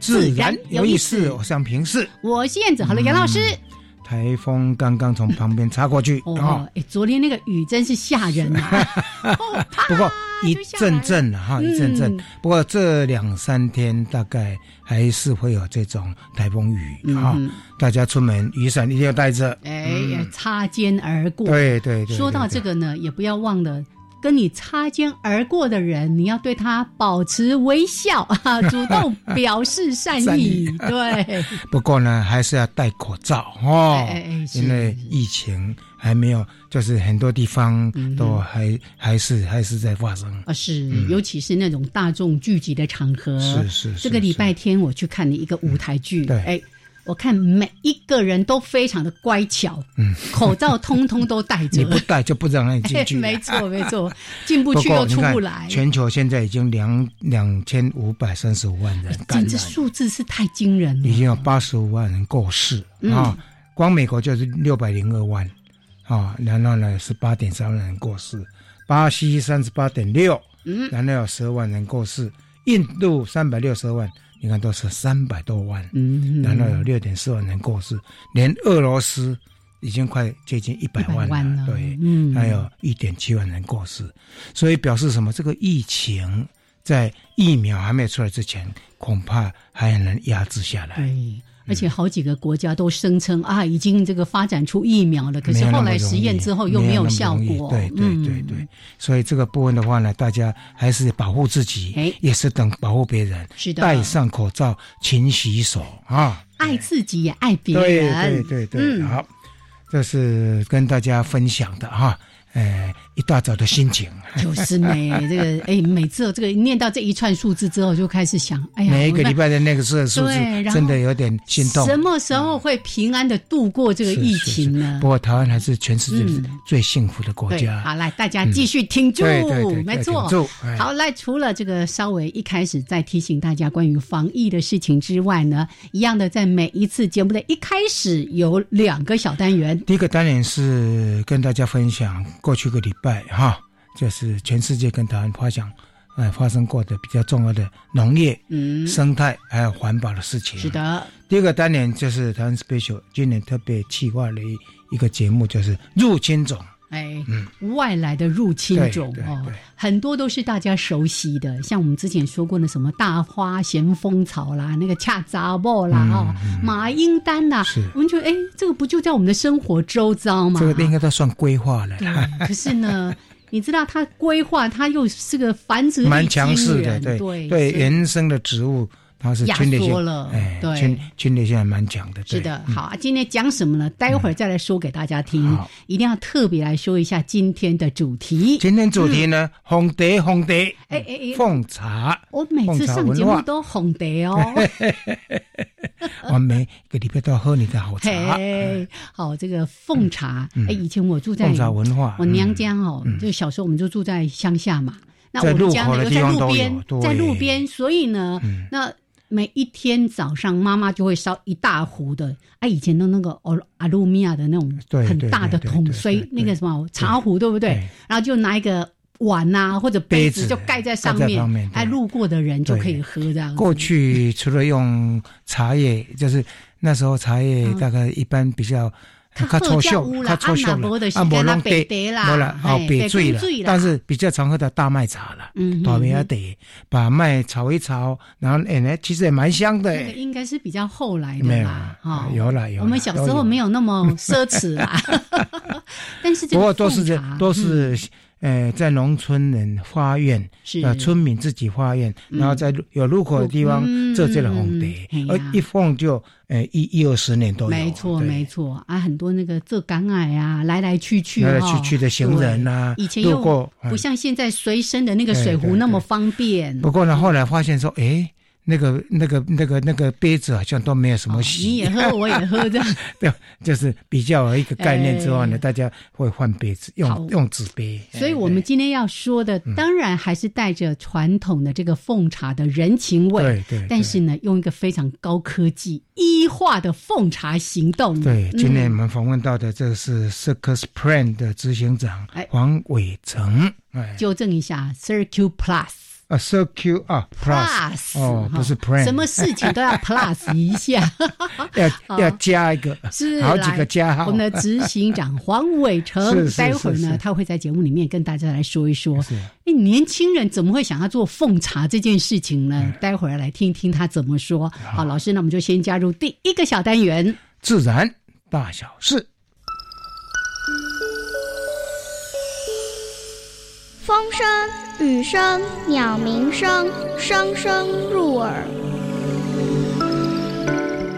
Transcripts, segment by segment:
自然有意思。我想平视，我是燕子，好了，杨老师。台风刚刚从旁边擦过去哦，哎，昨天那个雨真是吓人啊！不过一阵阵哈，一阵阵。不过这两三天大概还是会有这种台风雨哈，大家出门雨伞一定要带着。哎，擦肩而过。对对对。说到这个呢，也不要忘了。跟你擦肩而过的人，你要对他保持微笑啊，主动表示善意。对，不过呢，还是要戴口罩哦，因为疫情还没有，就是很多地方都还还是还是在发生啊。是，尤其是那种大众聚集的场合。是是。这个礼拜天我去看了一个舞台剧，对，哎。我看每一个人都非常的乖巧，嗯，口罩通通都戴着，你不戴就不让你进去。没错没错，进不去又出不来。全球现在已经两两千五百三十五万人感染，这数字是太惊人了。已经有八十五万人过世。啊，光美国就是六百零二万。啊，然后呢是八点三万人过世，巴西三十八点六，嗯，然后有十二万人过世，印度三百六十二万。你看，都是三百多万，嗯，然后有六点四万人过世，连俄罗斯已经快接近一百万了，对，嗯，还有一点七万人过世，所以表示什么？这个疫情在疫苗还没有出来之前，恐怕还很难压制下来。而且好几个国家都声称啊，已经这个发展出疫苗了，可是后来实验之后又没有效果。对对对对，所以这个部分的话呢，大家还是保护自己，哎，也是等保护别人。是的，戴上口罩，勤洗手啊，爱自己也爱别人。对对对对，好，这是跟大家分享的哈。哎，一大早的心情就是美。这个 哎，每次这个念到这一串数字之后，就开始想，哎呀，每一个礼拜的那个数字，真的有点心动。什么时候会平安的度过这个疫情呢？不过台湾还是全世界最幸福的国家。好，来大家继续挺住，没错。住好，来除了这个稍微一开始在提醒大家关于防疫的事情之外呢，一样的在每一次节目的一开始有两个小单元。第一个单元是跟大家分享。过去个礼拜哈，就是全世界跟台湾发生，呃，发生过的比较重要的农业、嗯，生态还有环保的事情。是的。第二个单元就是台湾 special 今年特别企划的一一个节目，就是入侵种。哎，外来的入侵种哦，很多都是大家熟悉的，像我们之前说过的什么大花咸丰草啦，那个恰杂布啦，哦，马英丹呐，我们觉得哎，这个不就在我们的生活周遭吗？这个应该都算规划了。可是呢，你知道它规划，它又是个繁殖蛮强势的，对对，原生的植物。它是侵略性了，哎，对，侵侵略性还蛮强的。是的，好，今天讲什么呢？待会儿再来说给大家听。一定要特别来说一下今天的主题。今天主题呢，红蝶，红蝶，哎哎哎，奉茶。我每次上节目都红蝶哦。我每个礼拜都要喝你的好茶。好，这个奉茶。哎，以前我住在奉茶文化，我娘家哦，就小时候我们就住在乡下嘛。那我们家呢又在路边，在路边，所以呢，那。每一天早上，妈妈就会烧一大壶的，啊，以前的那个哦阿鲁米亚的那种很大的桶水，那个什么茶壶，对不对？然后就拿一个碗啊或者杯子，就盖在上面，哎，路过的人就可以喝这样。过去除了用茶叶，就是那时候茶叶大概一般比较较粗小，较粗小了，啊，无弄地啦，无啦，哦，白水了，但是比较常喝的大麦茶了，嗯，大麦得，把麦炒一炒，然后哎，其实也蛮香的。应该是比较后来的啦，哈，有了有。我们小时候没有那么奢侈啦 但是不过都是都是。呃，在农村人花园，呃，村民自己花园，然后在有路口的地方做这个红蝶，而一放就呃一一二十年都有。没错，没错。啊，很多那个做港矮啊，来来去去，来来去去的行人啊，以前又不像现在随身的那个水壶那么方便。不过呢，后来发现说，哎。那个、那个、那个、那个杯子好像都没有什么洗，你也喝，我也喝这样。对，就是比较一个概念之后呢，大家会换杯子，用用纸杯。所以我们今天要说的，当然还是带着传统的这个奉茶的人情味，对对。但是呢，用一个非常高科技、医化的奉茶行动。对，今天我们访问到的这个是 Circus Plan 的执行长黄伟成。哎，纠正一下，Circus Plus。啊，Circle 啊，Plus 哦，不是 Plan，什么事情都要 Plus 一下，要要加一个，是好几个加号。我们的执行长黄伟成，待会儿呢，他会在节目里面跟大家来说一说，哎，年轻人怎么会想要做奉茶这件事情呢？待会儿来听听他怎么说。好，老师，那我们就先加入第一个小单元，自然大小事。风声、雨声、鸟鸣声，声声入耳。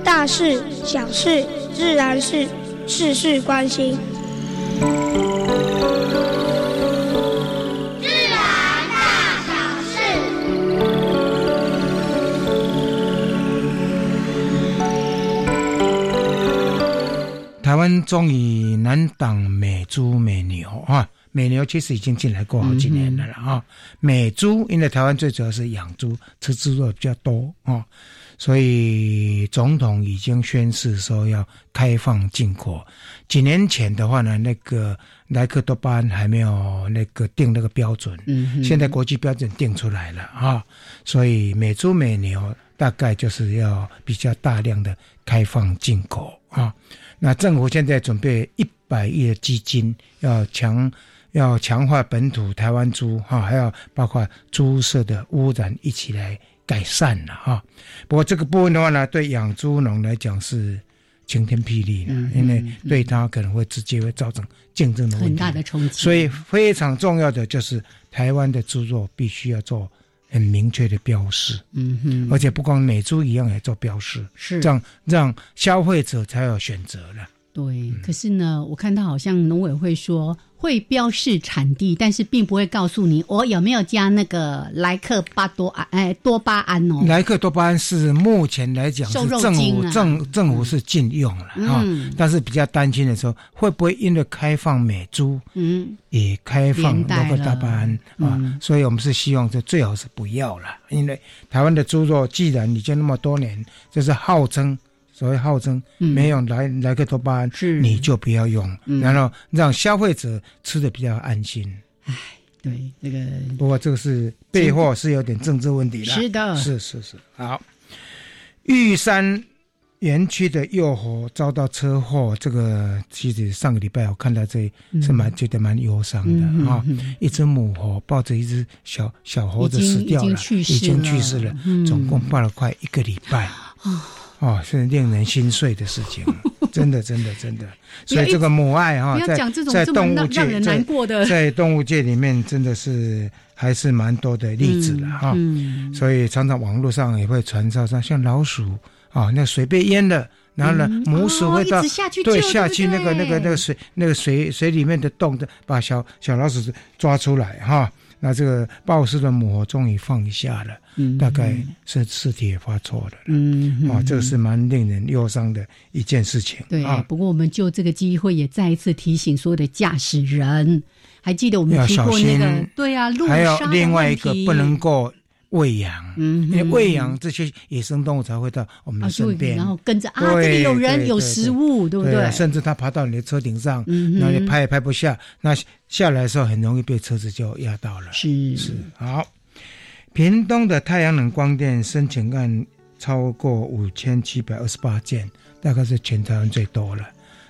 大事、小事、自然是事事关心。自然大小事。台湾终于难挡美猪美牛啊！美牛其实已经进来过好几年了了啊，美猪因为台湾最主要是养猪，吃猪肉比较多啊，所以总统已经宣誓说要开放进口。几年前的话呢，那个莱克多巴胺还没有那个定那个标准，嗯，现在国际标准定出来了啊，所以美猪美牛大概就是要比较大量的开放进口啊。那政府现在准备一百亿的基金要强。要强化本土台湾猪哈，还要包括猪舍的污染一起来改善了哈。不过这个部分的话呢，对养猪农来讲是晴天霹雳了，因为对他可能会直接会造成竞争的很大的冲击。所以非常重要的就是台湾的猪肉必须要做很明确的标示，嗯哼，而且不光美猪一样也做标示，是这样让消费者才有选择了。对，可是呢，我看到好像农委会说。会标示产地，但是并不会告诉你我有没有加那个莱克巴多胺，哎，多巴胺哦。莱克多巴胺是目前来讲是政府政政府是禁用了啊，但是比较担心的时候，会不会因为开放美猪，嗯，也开放多巴胺啊？所以我们是希望这最好是不要了，因为台湾的猪肉既然已经那么多年，就是号称。所谓号称没有莱莱克多巴胺，你就不要用，然后让消费者吃的比较安心。唉，对，那个不过这个是背后是有点政治问题了。是的，是是是。好，玉山园区的幼猴遭到车祸，这个其实上个礼拜我看到这是蛮觉得蛮忧伤的啊。一只母猴抱着一只小小猴子死掉了，已经去世了，总共抱了快一个礼拜。哦，是令人心碎的事情，真的，真的，真的。所以这个母爱哈，在在动物界，在在动物界里面，真的是还是蛮多的例子了哈。所以常常网络上也会传说说，像老鼠啊，那水被淹了，然后呢，母鼠会到对下去那个那个那个水那个水水里面的洞的，把小小老鼠抓出来哈。那这个暴尸的母猴终于放下了，大概是尸体也发错了，嗯，啊，这个是蛮令人忧伤的一件事情。对啊，不过我们就这个机会也再一次提醒所有的驾驶人，还记得我们提过那个对啊，还有另外一个不能够。喂养，嗯，因为喂养这些野生动物才会到我们的身边，然后跟着啊，这里有人有食物，对不对？甚至它爬到你的车顶上，那你拍也拍不下，那下来的时候很容易被车子就压到了。是。是。好，屏东的太阳能光电申请案超过五千七百二十八件，大概是全台湾最多了。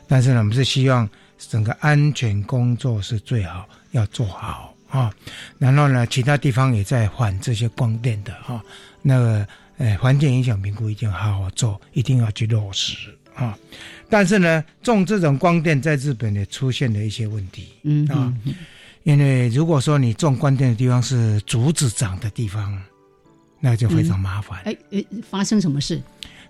但是呢，我们是希望整个安全工作是最好要做好啊。然后呢，其他地方也在换这些光电的哈，那个呃环境影响评估一定要好好做，一定要去落实啊。但是呢，种这种光电在日本也出现了一些问题，嗯啊，因为如果说你种光电的地方是竹子长的地方，那就非常麻烦。哎哎，发生什么事？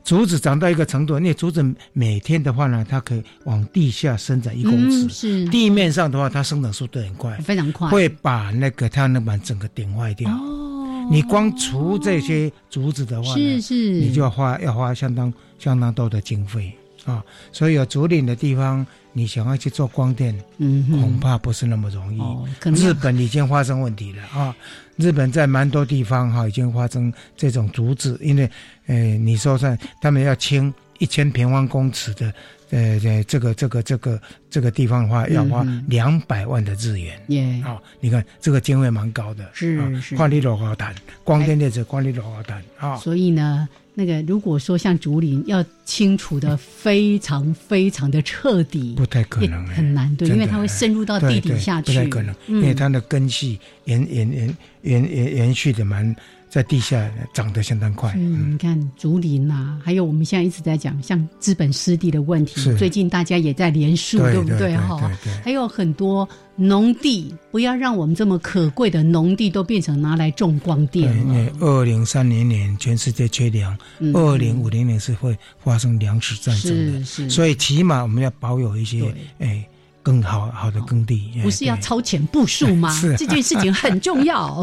竹子长到一个程度，那竹子每天的话呢，它可以往地下伸展一公尺。是地面上的话，它生长速度很快，非常快，会把那个太阳能板整个顶坏掉。哦，你光除这些竹子的话，是是，你就要花要花相当相当多的经费啊。所以有竹林的地方，你想要去做光电，嗯，恐怕不是那么容易。哦日本已经发生问题了啊。日本在蛮多地方哈已经发生这种阻止，因为，呃，你说算他们要清一千平方公尺的，呃，这个这个这个这个地方的话，要花两百万的日元。耶，啊，你看这个经费蛮高的，是是，光力多高谈，光电电子光力多高谈啊。所以呢。那个如果说像竹林要清除的非常非常的彻底，不太可能，很难对，因为它会深入到地底下去，不太可能，因为它的根系延延延延延延续的蛮。在地下长得相当快。嗯，你看竹林啊，还有我们现在一直在讲像资本湿地的问题，最近大家也在连树，对不对？哈，还有很多农地，不要让我们这么可贵的农地都变成拿来种光电。因为二零三零年全世界缺粮，二零五零年是会发生粮食战争的，所以起码我们要保有一些哎更好好的耕地。不是要超前部署吗？这件事情很重要。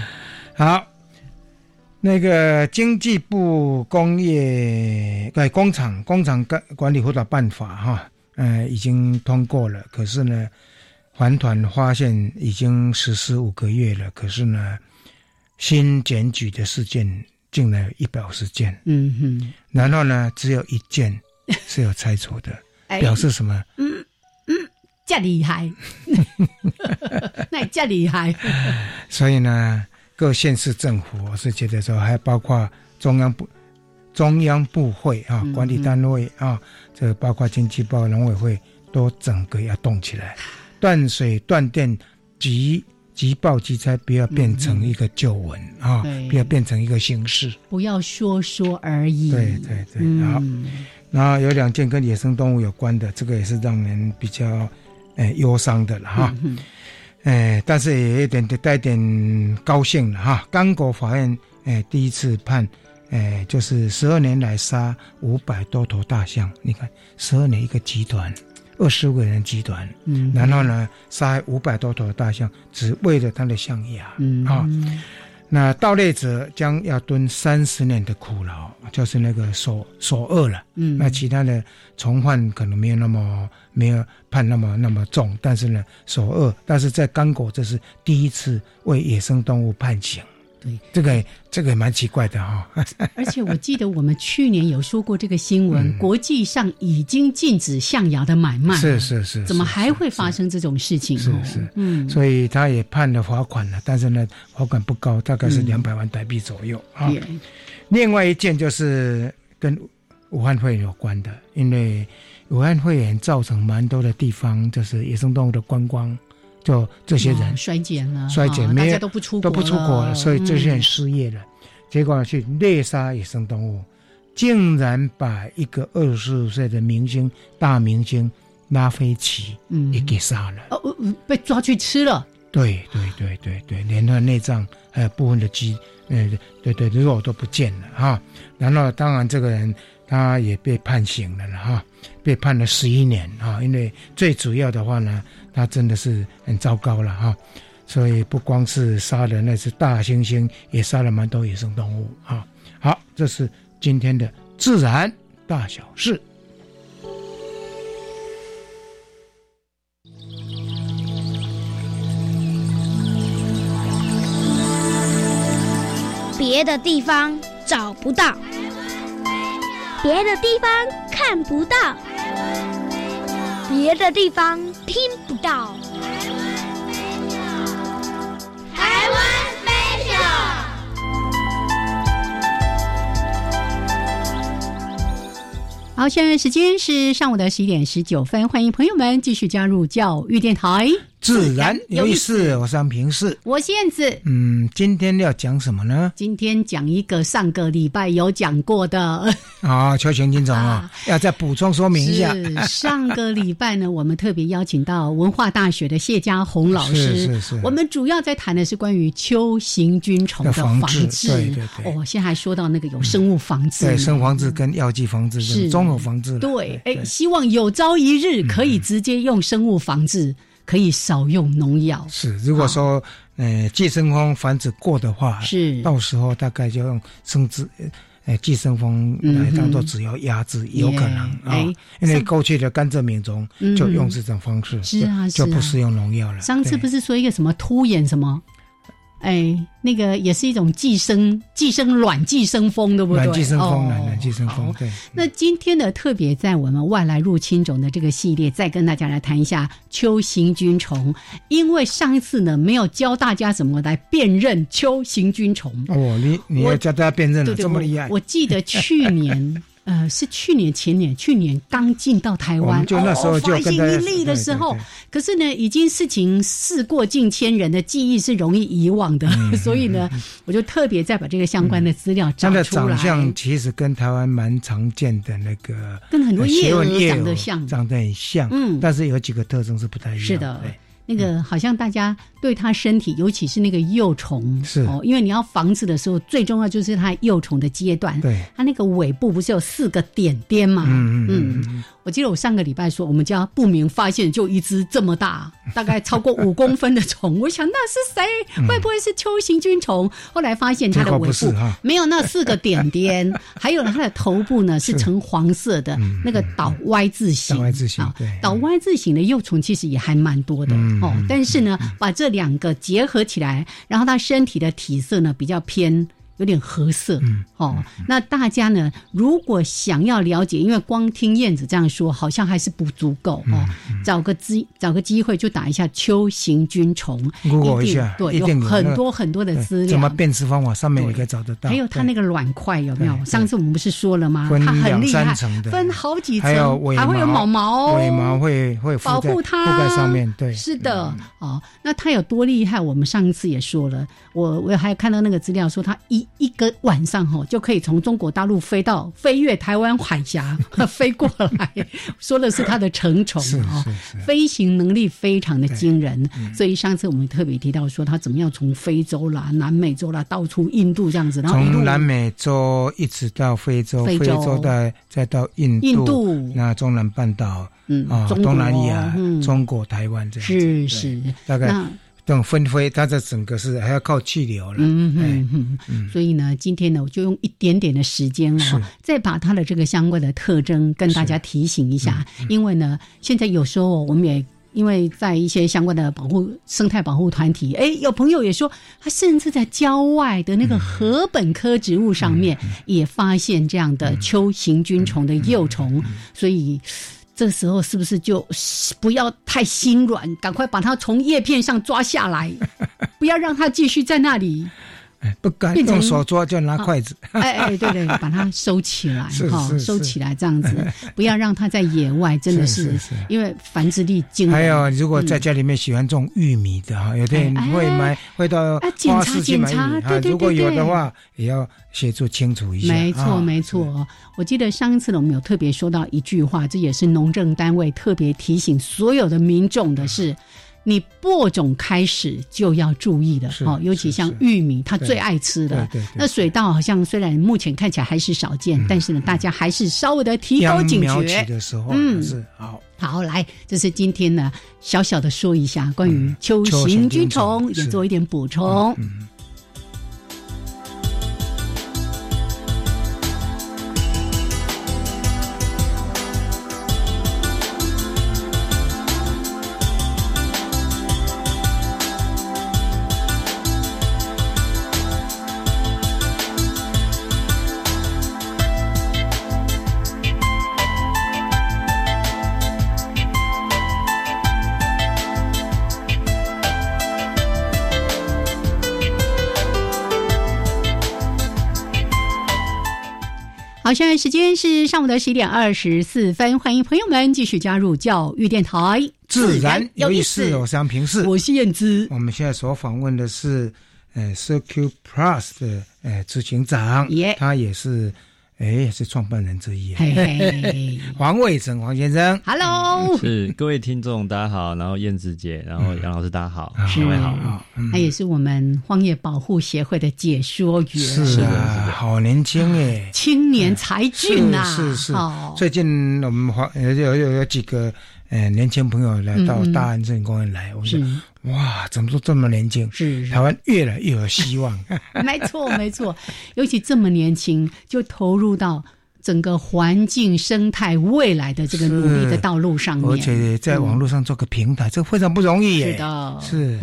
好。那个经济部工业对工厂工厂管管理辅导办法哈，呃，已经通过了。可是呢，环团发现已经实施五个月了，可是呢，新检举的事件竟然有一百五十件。嗯哼。然后呢，只有一件 是有拆除的，表示什么？嗯嗯，这厉害，那也这厉害。所以呢。各县市政府，我是觉得说，还包括中央部、中央部会啊，管理单位啊，这包括经济部、农委会，都整个要动起来，断水断电、急急报急灾，不要变成一个旧闻啊，不要变成一个形式，不要说说而已。对对对，好。然后有两件跟野生动物有关的，这个也是让人比较诶忧伤的了哈。哎，但是也有点带点高兴了哈。刚果法院哎第一次判，哎就是十二年来杀五百多头大象。你看，十二年一个集团，二十五个人集团，嗯，然后呢杀五百多头大象，只为了他的象牙，嗯啊。那盗猎者将要蹲三十年的苦牢，就是那个首首恶了。嗯，那其他的从犯可能没有那么没有判那么那么重，但是呢，首恶，但是在刚果这是第一次为野生动物判刑。对，这个这个蛮奇怪的哈。而且我记得我们去年有说过这个新闻，国际上已经禁止象牙的买卖。是是是，怎么还会发生这种事情？是是，嗯，所以他也判了罚款了，但是呢，罚款不高，大概是两百万台币左右啊。另外一件就是跟武汉会有关的，因为武汉肺炎造成蛮多的地方就是野生动物的观光。就这些人衰减了，衰减，没有都不出都不出国了，所以这些人失业了。结果去猎杀野生动物，竟然把一个二十五岁的明星大明星拉菲奇也给杀了。哦，被抓去吃了。对对对对对，连他内脏还有部分的肌，呃，对对肉都不见了哈。然后当然这个人他也被判刑了了哈，被判了十一年啊。因为最主要的话呢。他真的是很糟糕了哈，所以不光是杀了那只大猩猩，也杀了蛮多野生动物啊。好，这是今天的自然大小事。别的地方找不到，别的地方看不到。别的地方听不到。台湾 special。好，现在时间是上午的十一点十九分，欢迎朋友们继续加入教育电台。自然有意思，我是安平市，我是燕子。嗯，今天要讲什么呢？今天讲一个上个礼拜有讲过的啊，邱行金虫啊，要再补充说明一下。上个礼拜呢，我们特别邀请到文化大学的谢家红老师，是是是。我们主要在谈的是关于秋行菌虫的防治，对对对。哦，现在还说到那个有生物防治，对，生物防治跟药剂防治是综合防治。对，哎，希望有朝一日可以直接用生物防治。可以少用农药。是，如果说呃寄生蜂繁殖过的话，是，到时候大概就用生殖呃寄生蜂来当做只要压制，有可能啊。因为过去的甘蔗民种就用这种方式，是啊，就不使用农药了。上次不是说一个什么突眼什么？哎，那个也是一种寄生、寄生卵、寄生蜂，对不对？卵寄生蜂，卵寄生蜂。对。那今天呢，特别在我们外来入侵种的这个系列，再跟大家来谈一下秋行菌虫。因为上一次呢，没有教大家怎么来辨认秋行菌虫。哦，你你要教大家辨认了，这么厉害？我记得去年。呃，是去年前年，去年刚进到台湾，就那时候就发现一例的时候，可是呢，已经事情事过境迁，人的记忆是容易遗忘的，所以呢，我就特别再把这个相关的资料找出来。它的长相其实跟台湾蛮常见的那个，跟很多叶蛾长得像，长得很像，嗯，但是有几个特征是不太一样。是的。那个好像大家对它身体，尤其是那个幼虫，是哦，因为你要防治的时候，最重要就是它幼虫的阶段。对，它那个尾部不是有四个点点嘛？嗯嗯嗯。我记得我上个礼拜说，我们家不明发现就一只这么大，大概超过五公分的虫。我想那是谁？会不会是秋行菌虫？后来发现它的尾部没有那四个点点，还有它的头部呢是呈黄色的，那个倒 Y 字形。倒 Y 字形，对，倒 Y 字形的幼虫其实也还蛮多的哦。但是呢，把这两个结合起来，然后他身体的体色呢比较偏。有点褐色，哦，那大家呢？如果想要了解，因为光听燕子这样说，好像还是不足够哦。找个机，找个机会就打一下秋行菌虫，一下，对，有很多很多的资料。怎么辨识方法上面也可以找得到。还有它那个卵块有没有？上次我们不是说了吗？它很厉害，分好几层，还会有毛毛，尾毛会会保护它，覆盖上面。对，是的，哦，那它有多厉害？我们上一次也说了，我我还看到那个资料说它一。一个晚上哈就可以从中国大陆飞到飞越台湾海峡 飞过来，说的是它的成虫啊，飞行能力非常的惊人。所以上次我们特别提到说，它怎么样从非洲啦、南美洲啦，到处印度这样子，然后从南美洲一直到非洲，非洲。再再到印度，那中南半岛，嗯啊，东南亚、中国台湾这样是是。大概。等分飞，它的整个是还要靠气流了。嗯嗯嗯。所以呢，今天呢，我就用一点点的时间哦，再把它的这个相关的特征跟大家提醒一下。因为呢，现在有时候我们也因为在一些相关的保护生态保护团体，哎，有朋友也说，他甚至在郊外的那个禾本科植物上面也发现这样的秋行菌虫的幼虫，所以。这时候是不是就不要太心软，赶快把它从叶片上抓下来，不要让它继续在那里。不敢用手抓，就拿筷子。哎哎，对对，把它收起来，哈，收起来这样子，不要让它在野外，真的是，因为繁殖力惊人。还有，如果在家里面喜欢种玉米的哈，有的人会买，会到花市去买玉米哈。如果有的话，也要协助清除一下。没错没错，我记得上一次我们有特别说到一句话，这也是农政单位特别提醒所有的民众的是。你播种开始就要注意的哦，尤其像玉米，它最爱吃的。那水稻好像虽然目前看起来还是少见，但是呢，大家还是稍微的提高警觉。的时候，嗯，是好。好，来，这是今天呢小小的说一下关于秋行菌虫，也做一点补充。好，现在时间是上午的十一点二十四分，欢迎朋友们继续加入教育电台，自然有意思，我是杨平世，我是燕姿。我们现在所访问的是，呃，Circle Plus 的呃执行长，他也是。哎，是创办人之一，嘿嘿。黄伟成黄先生，Hello，是各位听众，大家好，然后燕子姐，然后杨老师，大家好，两位好，他也是我们荒野保护协会的解说员，是啊，好年轻哎，青年才俊呐，是是，最近我们黄有有有几个。呃，年轻朋友来到大安森林公园来，我说哇，怎么都这么年轻？是台湾越来越有希望。没错，没错，尤其这么年轻就投入到整个环境生态未来的这个努力的道路上面，而且在网络上做个平台，这非常不容易。是的，是。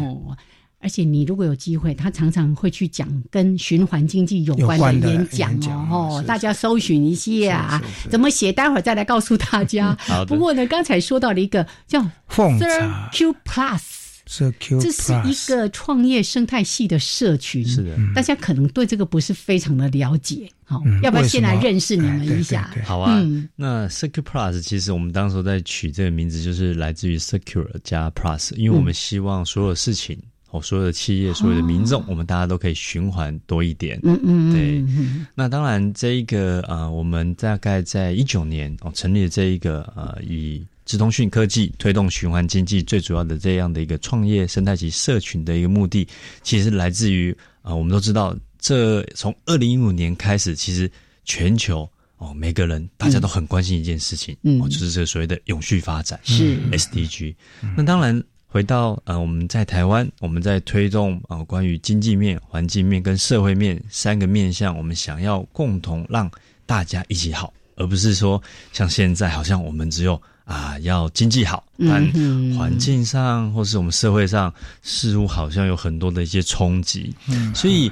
而且你如果有机会，他常常会去讲跟循环经济有关的演讲哦，大家搜寻一下怎么写，待会儿再来告诉大家。不过呢，刚才说到了一个叫 Sir Q Plus，Q，这是一个创业生态系的社群。是的，大家可能对这个不是非常的了解，好，要不要先来认识你们一下？好啊，那 Q Plus 其实我们当时在取这个名字，就是来自于 Secure 加 Plus，因为我们希望所有事情。哦，所有的企业，所有的民众，我们大家都可以循环多一点。嗯嗯对。那当然，这一个呃，我们大概在一九年哦成立了这一个呃，以智通讯科技推动循环经济最主要的这样的一个创业生态及社群的一个目的，其实来自于啊，我们都知道，这从二零一五年开始，其实全球哦，每个人大家都很关心一件事情，嗯，就是这个所谓的永续发展是 SDG。那当然。回到呃，我们在台湾，我们在推动啊，关于经济面、环境面跟社会面三个面向，我们想要共同让大家一起好，而不是说像现在好像我们只有啊要经济好，但环境上或是我们社会上似乎好像有很多的一些冲击。所以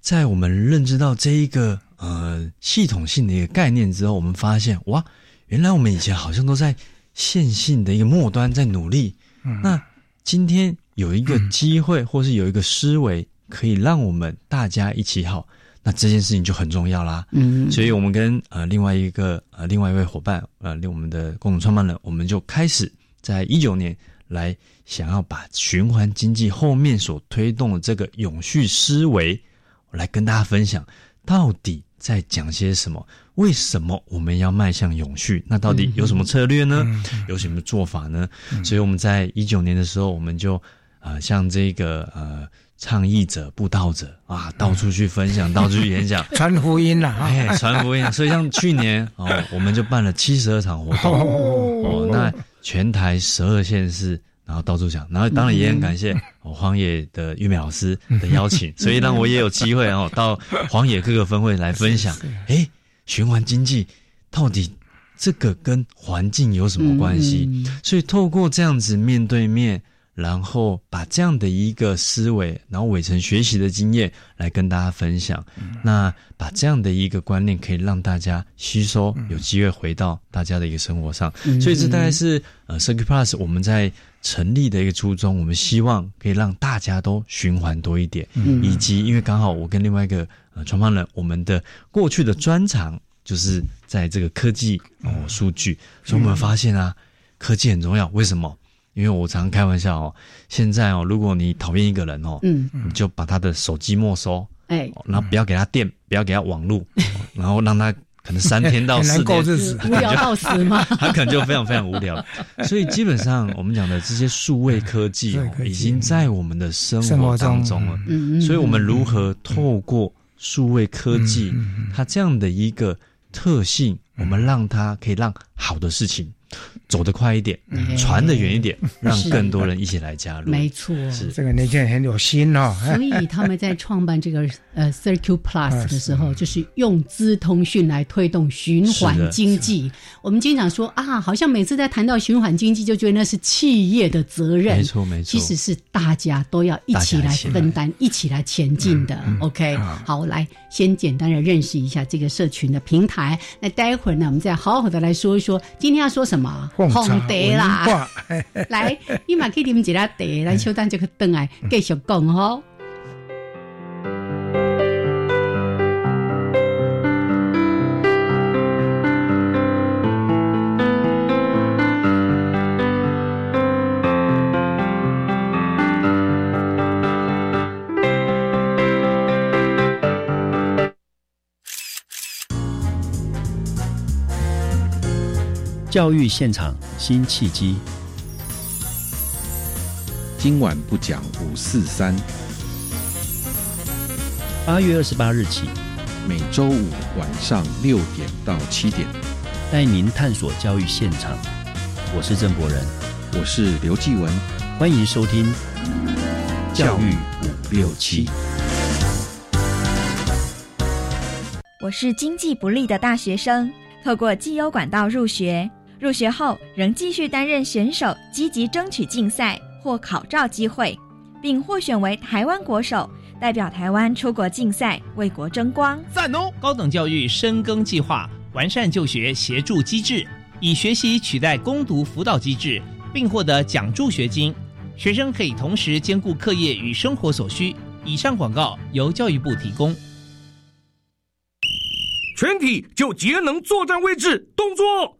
在我们认知到这一个呃系统性的一个概念之后，我们发现哇，原来我们以前好像都在线性的一个末端在努力，那。今天有一个机会，或是有一个思维，可以让我们大家一起好，那这件事情就很重要啦。嗯，所以我们跟呃另外一个呃另外一位伙伴呃，我们的共同创办人，我们就开始在一九年来想要把循环经济后面所推动的这个永续思维，来跟大家分享，到底在讲些什么。为什么我们要迈向永续？那到底有什么策略呢？有什么做法呢？所以我们在一九年的时候，我们就呃，像这个呃，倡议者、布道者啊，到处去分享，到处去演讲，传福音了，哎，传福音。所以像去年 哦，我们就办了七十二场活动哦，那全台十二县市。然后到处讲，然后当然也很感谢我 荒野的玉美老师 的邀请，所以让我也有机会哦，到荒野各个分会来分享。哎。循环经济到底这个跟环境有什么关系？所以透过这样子面对面，然后把这样的一个思维，然后伟成学习的经验来跟大家分享。那把这样的一个观念可以让大家吸收，有机会回到大家的一个生活上。所以这大概是呃 c i r c u Plus 我们在成立的一个初衷。我们希望可以让大家都循环多一点，以及因为刚好我跟另外一个。呃，创办人，我们的过去的专长就是在这个科技哦，数据，所以我们发现啊，科技很重要。为什么？因为我常开玩笑哦，现在哦，如果你讨厌一个人哦，嗯，你就把他的手机没收，哎，然后不要给他电，不要给他网络，然后让他。可能三天到四天，无聊到死吗？他可能就非常非常无聊。所以基本上，我们讲的这些数位科技已经在我们的生活当中了。所以，我们如何透过数位科技，它这样的一个特性，我们让它可以让好的事情。走得快一点，传得远一点，让更多人一起来加入。没错，是这个年轻人很有心哦。所以他们在创办这个 呃 Circle Plus 的时候，就是用资通讯来推动循环经济。我们经常说啊，好像每次在谈到循环经济，就觉得那是企业的责任。没错，没错，其实是大家都要一起来分担，一起来前进的。OK，好，来先简单的认识一下这个社群的平台。那待会儿呢，我们再好好的来说一说今天要说什么。红茶啦，来，你嘛可以啉一下茶，咱稍等就去等来继续讲吼。教育现场新契机。今晚不讲五四三。八月二十八日起，每周五晚上六点到七点，带您探索教育现场。我是郑博仁，我是刘继文，欢迎收听教育五六七。我是经济不利的大学生，透过绩优管道入学，入学后仍继续担任选手，积极争取竞赛或考照机会，并获选为台湾国手，代表台湾出国竞赛，为国争光。赞哦！高等教育深耕计划完善就学协助机制，以学习取代攻读辅导机制，并获得奖助学金，学生可以同时兼顾课业与生活所需。以上广告由教育部提供。全体就节能作战位置，动作！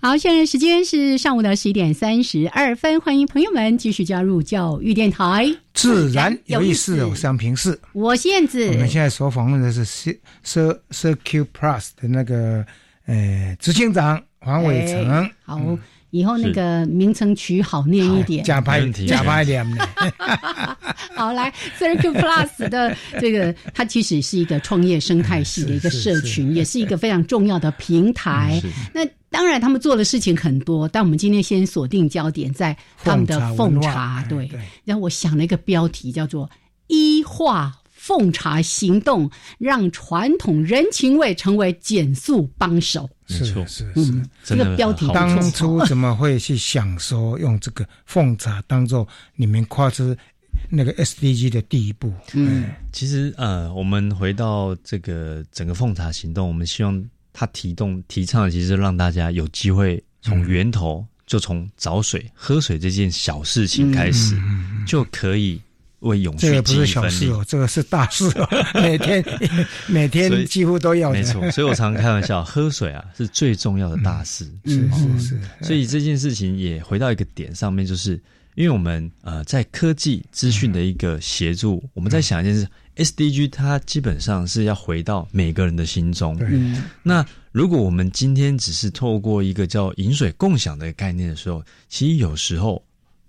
好，现在时间是上午的十一点三十二分，欢迎朋友们继续加入教育电台，自然有意思。我是平视，我是燕子。我们现在所访问的是 C C C Q Plus 的那个呃执行长黄伟成。好，以后那个名称取好念一点，加拍加拍点。好，来 C Q Plus 的 这个，它其实是一个创业生态系的一个社群，也是一个非常重要的平台。那当然，他们做的事情很多，但我们今天先锁定焦点在他们的奉茶。对，然后我想了一个标题，叫做“医化奉茶行动，让传统人情味成为减速帮手”。是是是，这个标题当初怎么会去想说用这个奉茶当做你们跨出那个 SDG 的第一步？嗯，其实呃，我们回到这个整个奉茶行动，我们希望。它提动提倡的其实让大家有机会从源头，就从找水、喝水这件小事情开始，就可以为永续积一份力。这个是大事哦，每天每天几乎都要。没错，所以我常常开玩笑，喝水啊是最重要的大事。是是是。所以这件事情也回到一个点上面，就是因为我们呃在科技资讯的一个协助，我们在想一件事。SDG 它基本上是要回到每个人的心中。那如果我们今天只是透过一个叫饮水共享的概念的时候，其实有时候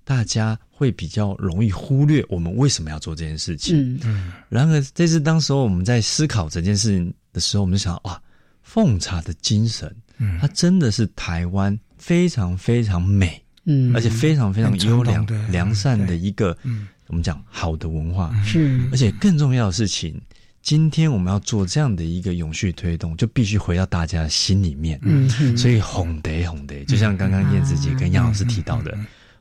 大家会比较容易忽略我们为什么要做这件事情。嗯，然而这是当时候我们在思考这件事情的时候，我们就想哇，奉茶的精神，它真的是台湾非常非常美，嗯，而且非常非常优良良善的一个。嗯。我们讲好的文化。是，而且更重要的事情，今天我们要做这样的一个永续推动，就必须回到大家的心里面。嗯，所以哄得哄得，就像刚刚燕子姐跟杨老师提到的，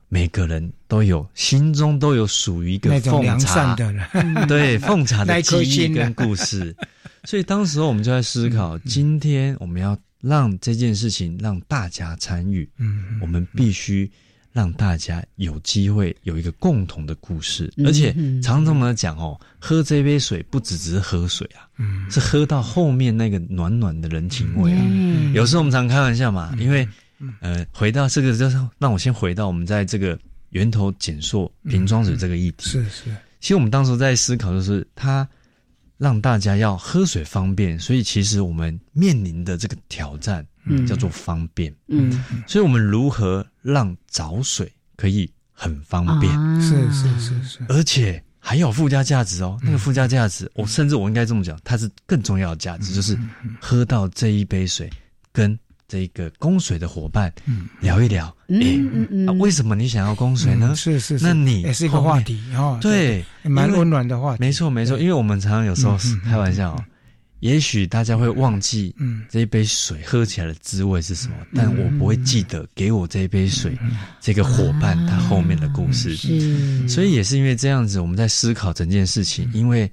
每个人都有心中都有属于一个 奉茶的 人，对奉茶的记忆跟故事。所以当时我们就在思考，今天我们要让这件事情让大家参与，嗯，我们必须。让大家有机会有一个共同的故事，而且常常我们讲哦，喝这杯水不只只是喝水啊，是喝到后面那个暖暖的人情味啊。有时候我们常开玩笑嘛，因为呃，回到这个就是让我先回到我们在这个源头减塑瓶装水这个议题。是是，其实我们当时在思考，就是它让大家要喝水方便，所以其实我们面临的这个挑战。嗯。叫做方便，嗯，所以我们如何让找水可以很方便？是是是是，而且还有附加价值哦。那个附加价值，我甚至我应该这么讲，它是更重要的价值，就是喝到这一杯水跟这个供水的伙伴聊一聊。嗯嗯嗯，为什么你想要供水呢？是是，那你也是一个话题哦。对，蛮温暖的话题。没错没错，因为我们常常有时候开玩笑。也许大家会忘记，嗯，这一杯水喝起来的滋味是什么，但我不会记得给我这一杯水这个伙伴他后面的故事。是，所以也是因为这样子，我们在思考整件事情。因为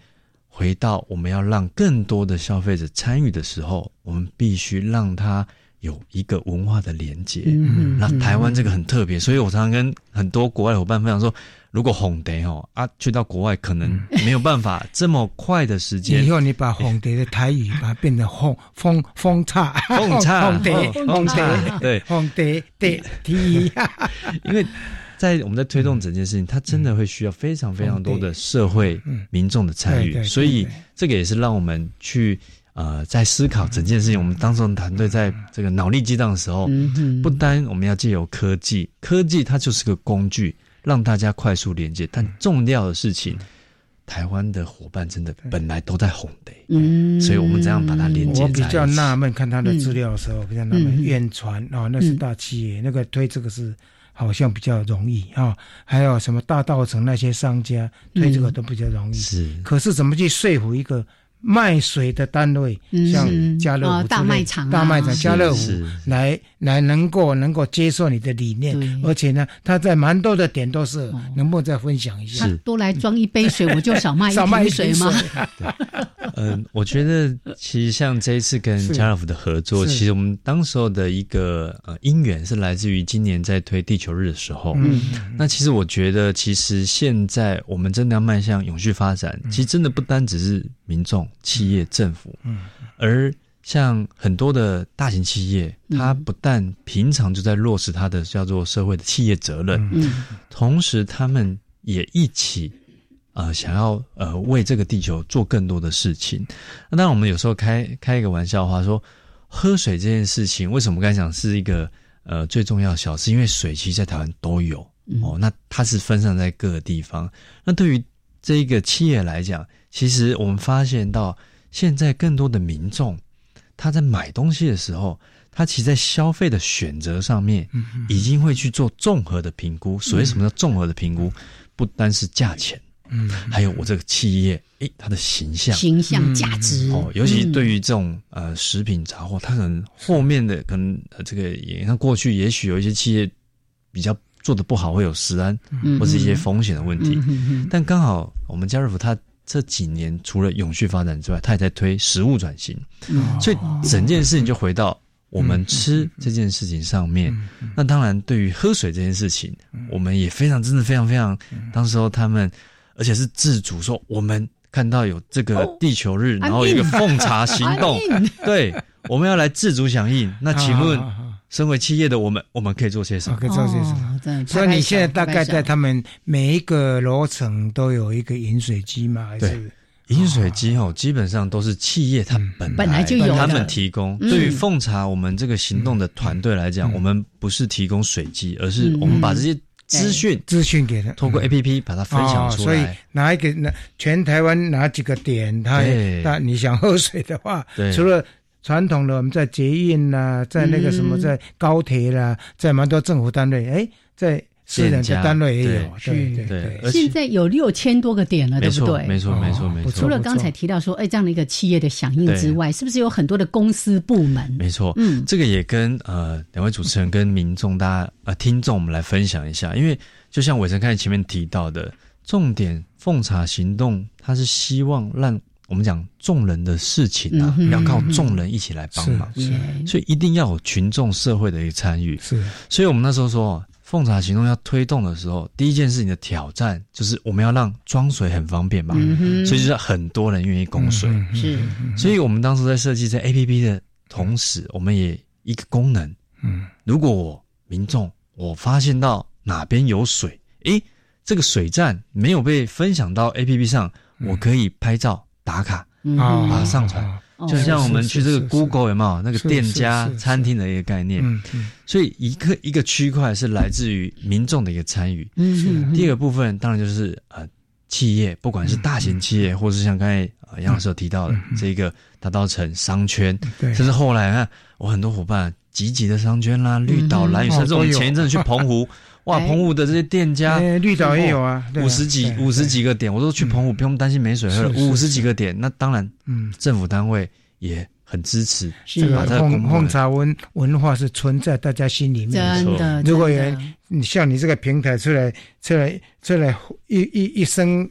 回到我们要让更多的消费者参与的时候，我们必须让他有一个文化的连接。嗯，那台湾这个很特别，所以我常常跟很多国外的伙伴分享说。如果红蝶哦啊，去到国外可能没有办法这么快的时间。以后你把红蝶的台语把它变成红风风叉风叉红蝶红蝶对红蝶蝶题。因为在我们在推动整件事情，它真的会需要非常非常多的社会民众的参与，所以这个也是让我们去呃在思考整件事情。我们当时团队在这个脑力激荡的时候，不单我们要借由科技，科技它就是个工具。让大家快速连接，但重要的事情，台湾的伙伴真的本来都在红的，嗯，所以我们这样把它连接我比较纳闷，看他的资料的时候，比较纳闷，远传啊，那是大企业，那个推这个是好像比较容易啊，还有什么大道城那些商家推这个都比较容易，是，可是怎么去说服一个？卖水的单位，像家乐福、大卖场、大卖场、家乐福，来来能够能够接受你的理念，而且呢，他在蛮多的点都是，能不能再分享一下？多来装一杯水，我就少卖一 瓶水吗？嗯，我觉得其实像这一次跟家乐福的合作，其实我们当时候的一个呃因缘是来自于今年在推地球日的时候。嗯，那其实我觉得，其实现在我们真的要迈向永续发展，其实真的不单只是民众。企业、政府，嗯，而像很多的大型企业，它不但平常就在落实它的叫做社会的企业责任，嗯，同时他们也一起，呃，想要呃为这个地球做更多的事情。那当然，我们有时候开开一个玩笑话，说喝水这件事情，为什么刚才讲是一个呃最重要小事？因为水其实在台湾都有哦，那它是分散在各个地方。那对于这一个企业来讲，其实我们发现到，现在更多的民众，他在买东西的时候，他其实在消费的选择上面，已经会去做综合的评估。所谓什么叫综合的评估？不单是价钱，嗯，还有我这个企业，诶，它的形象、形象价值哦。尤其对于这种呃食品杂货，它可能后面的可能这个也像过去，也许有一些企业比较做的不好，会有食安或是一些风险的问题。但刚好我们家乐福它。这几年除了永续发展之外，它也在推食物转型，所以整件事情就回到我们吃这件事情上面。那当然，对于喝水这件事情，我们也非常真的非常非常。当时候他们而且是自主说，我们看到有这个地球日，然后一个奉茶行动，对，我们要来自主响应。那请问？身为企业的我们，我们可以做些什么？可以做些什么？所以你现在大概在他们每一个楼层都有一个饮水机吗？还是饮水机哦，基本上都是企业它本本来就有，他们提供。对于奉茶我们这个行动的团队来讲，我们不是提供水机，而是我们把这些资讯资讯给他，通过 A P P 把它分享出来。所以哪一个哪全台湾哪几个点，他那你想喝水的话，除了。传统的我们在捷运啦，在那个什么，在高铁啦，在蛮多政府单位，哎，在私人的单位也有，对对对。现在有六千多个点了，对不对？没错，没错，没错。除了刚才提到说，哎，这样的一个企业的响应之外，是不是有很多的公司部门？没错，嗯，这个也跟呃两位主持人跟民众大家呃听众我们来分享一下，因为就像伟成刚才前面提到的，重点奉茶行动，它是希望让。我们讲众人的事情啊，要靠众人一起来帮忙，所以一定要有群众社会的一个参与。是，所以我们那时候说，奉茶行动要推动的时候，第一件事情的挑战就是我们要让装水很方便嘛，所以就是很多人愿意供水。是，所以我们当时在设计这 A P P 的同时，我们也一个功能，嗯，如果我民众我发现到哪边有水，诶，这个水站没有被分享到 A P P 上，我可以拍照。打卡啊，把它上传，就像我们去这个 Google 有没有？那个店家、餐厅的一个概念？所以一个一个区块是来自于民众的一个参与。嗯，第二个部分当然就是呃企业，不管是大型企业，或是像刚才杨老师有提到的这个大稻城商圈，甚至后来看我很多伙伴，集集的商圈啦，绿岛、蓝屿，甚至我们前一阵去澎湖，哇，澎湖的这些店家，绿岛也有啊，五十几五十几个点，我都去澎湖，不用担心没水喝了，五十几个点，那当然，嗯，政府单位也很支持，这个奉奉茶文文化是存在大家心里面，真的，如果有像你这个平台出来出来出来一一一声。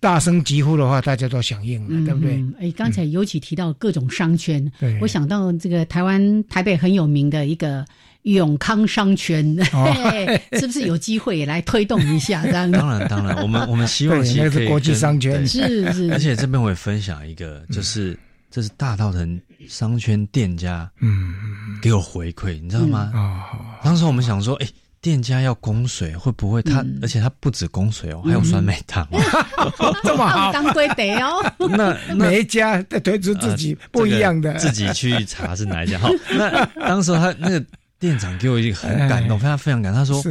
大声疾呼的话，大家都响应了，对不对？哎，刚才尤其提到各种商圈，我想到这个台湾台北很有名的一个永康商圈，是不是有机会来推动一下？当然，当然，我们 我们希望那是国际商圈，是是。而且这边我也分享一个，就是这是大道城商圈店家，嗯，给我回馈，你知道吗？啊，当时我们想说，哎。店家要供水，会不会他？而且他不止供水哦，还有酸梅汤，这么好，当归得哦。那每一家在推出自己不一样的，自己去查是哪一家。好，那当时他那个店长给我一个很感动，非常非常感动。他说：“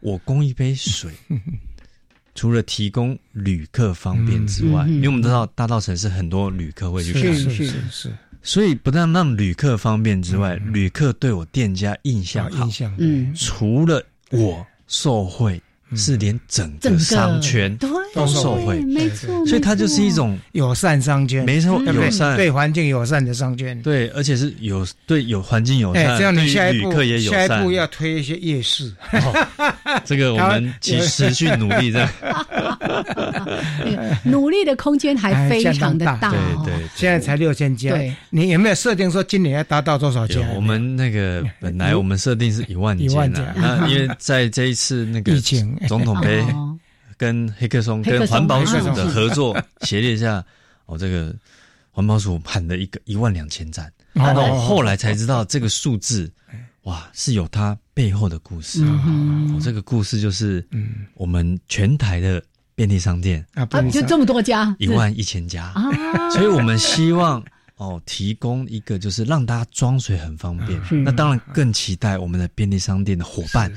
我供一杯水，除了提供旅客方便之外，因为我们知道大道城是很多旅客会去看，是是是。”所以不但让旅客方便之外，旅客对我店家印象好。印象，嗯，除了我受贿。是连整个商圈都受惠，没错，所以它就是一种友善商圈，没错，友善。对环境友善的商圈，对，而且是有对有环境友善，这样你下一步下一步要推一些夜市，这个我们持持续努力的，努力的空间还非常的大，对对，现在才六千家，你有没有设定说今年要达到多少家？我们那个本来我们设定是一万家，那因为在这一次那个疫情。总统杯跟黑客松跟环保署的合作协力下，哦，这个环保署喊了一个一万两千盏，然后后来才知道这个数字，哇，是有它背后的故事。哦，这个故事就是，嗯，我们全台的便利商店啊，就这么多家，一万一千家。啊，所以我们希望。哦，提供一个就是让大家装水很方便。那当然更期待我们的便利商店的伙伴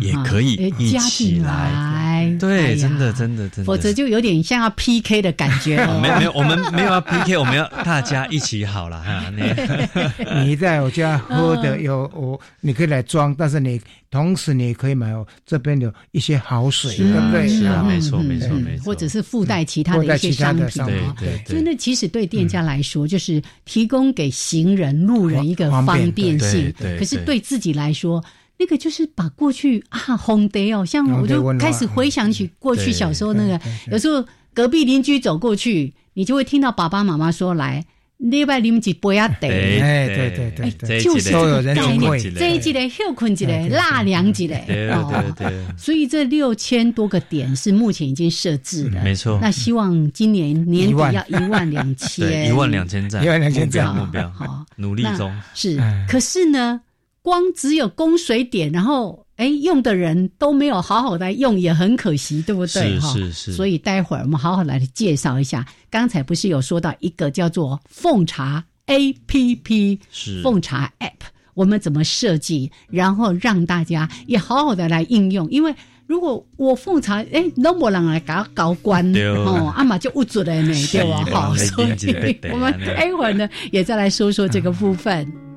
也可以一起来。对，真的真的真的。否则就有点像要 PK 的感觉。没有没有，我们没有要 PK，我们要大家一起好了哈。你在我家喝的有我，你可以来装，但是你。同时，你也可以买哦，这边有一些好水，对不对？是啊，没错，没错，没错。或者是附带其他的一些商品啊。所以，那其实对店家来说，就是提供给行人、路人一个方便性。可是对自己来说，那个就是把过去啊，红得哦，像我就开始回想起过去小时候那个，有时候隔壁邻居走过去，你就会听到爸爸妈妈说来。礼拜啉一杯啊，得，哎，对对对，就是都有人会这一季的休困季的纳凉季的，对对对。所以这六千多个点是目前已经设置的，没错。那希望今年年底要一万两千，一万两千站，一万两千站目标，好，努力中是。可是呢，光只有供水点，然后。哎，用的人都没有好好的用，也很可惜，对不对？是是是。所以待会儿我们好好来介绍一下。刚才不是有说到一个叫做奉茶 A P P，是奉茶 App，我们怎么设计，然后让大家也好好的来应用。因为如果我奉茶，哎，都没人来搞搞关哦，阿妈就不准了呢，对吧？好，所以我们待会儿呢，也再来说说这个部分。好，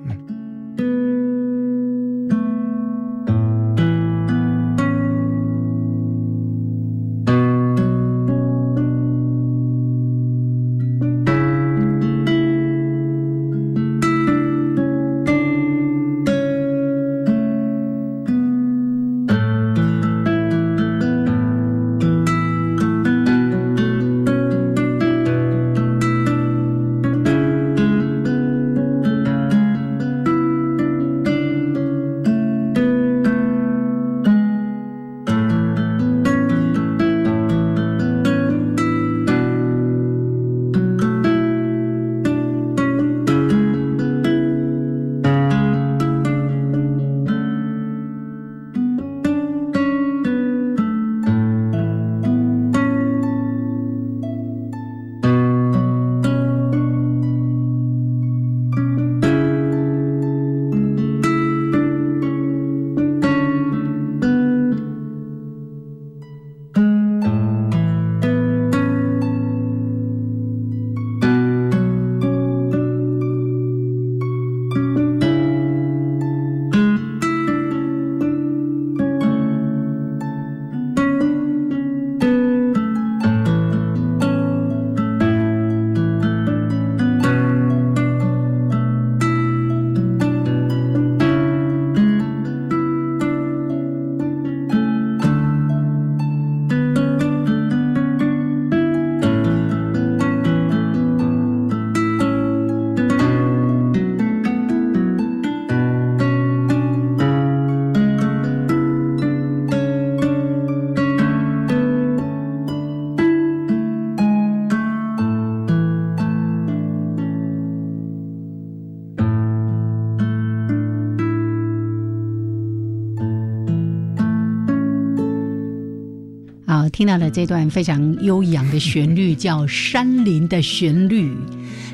听到了这段非常悠扬的旋律，叫《山林的旋律》。